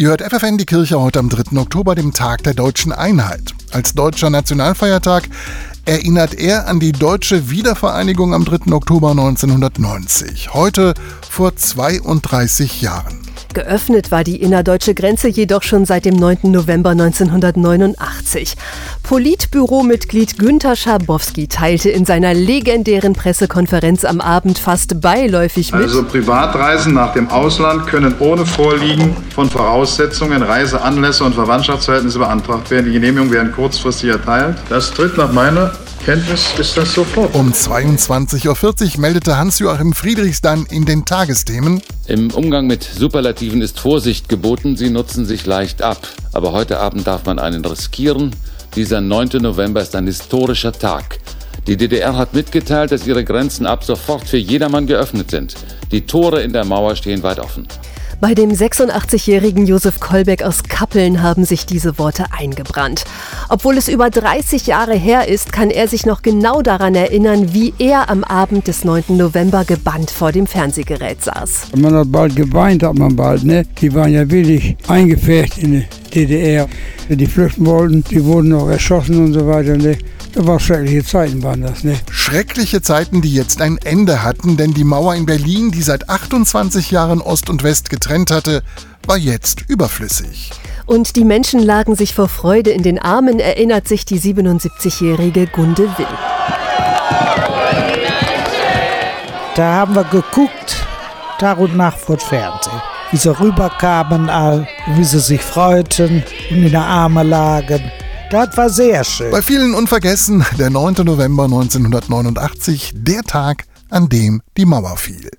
Ihr hört FFN die Kirche heute am 3. Oktober, dem Tag der deutschen Einheit. Als deutscher Nationalfeiertag erinnert er an die deutsche Wiedervereinigung am 3. Oktober 1990. Heute vor 32 Jahren. Geöffnet war die innerdeutsche Grenze jedoch schon seit dem 9. November 1989. Politbüromitglied Günther Schabowski teilte in seiner legendären Pressekonferenz am Abend fast beiläufig mit. Also Privatreisen nach dem Ausland können ohne Vorliegen von Voraussetzungen, Reiseanlässe und Verwandtschaftsverhältnisse beantragt werden. Die Genehmigungen werden kurzfristig erteilt. Das tritt nach meiner Kenntnis ist das sofort. Um 22.40 Uhr meldete Hans-Joachim Friedrichs dann in den Tagesthemen. Im Umgang mit Superlativen ist Vorsicht geboten, sie nutzen sich leicht ab. Aber heute Abend darf man einen riskieren. Dieser 9. November ist ein historischer Tag. Die DDR hat mitgeteilt, dass ihre Grenzen ab sofort für jedermann geöffnet sind. Die Tore in der Mauer stehen weit offen. Bei dem 86-jährigen Josef Kolbeck aus Kappeln haben sich diese Worte eingebrannt. Obwohl es über 30 Jahre her ist, kann er sich noch genau daran erinnern, wie er am Abend des 9. November gebannt vor dem Fernsehgerät saß. Man hat bald geweint, hat man bald, ne? Die waren ja wirklich eingefärbt in die DDR. Die flüchten wollten, die wurden noch erschossen und so weiter, ne? Das war schreckliche Zeiten, waren das, ne? Schreckliche Zeiten, die jetzt ein Ende hatten, denn die Mauer in Berlin, die seit 28 Jahren Ost und West getrennt hatte, war jetzt überflüssig. Und die Menschen lagen sich vor Freude in den Armen, erinnert sich die 77-jährige Gunde Will. Da haben wir geguckt, Tag und Nacht vor dem Fernsehen. Wie sie rüberkamen, all, wie sie sich freuten und in der Arme lagen. Das war sehr schön. Bei vielen unvergessen, der 9. November 1989, der Tag, an dem die Mauer fiel.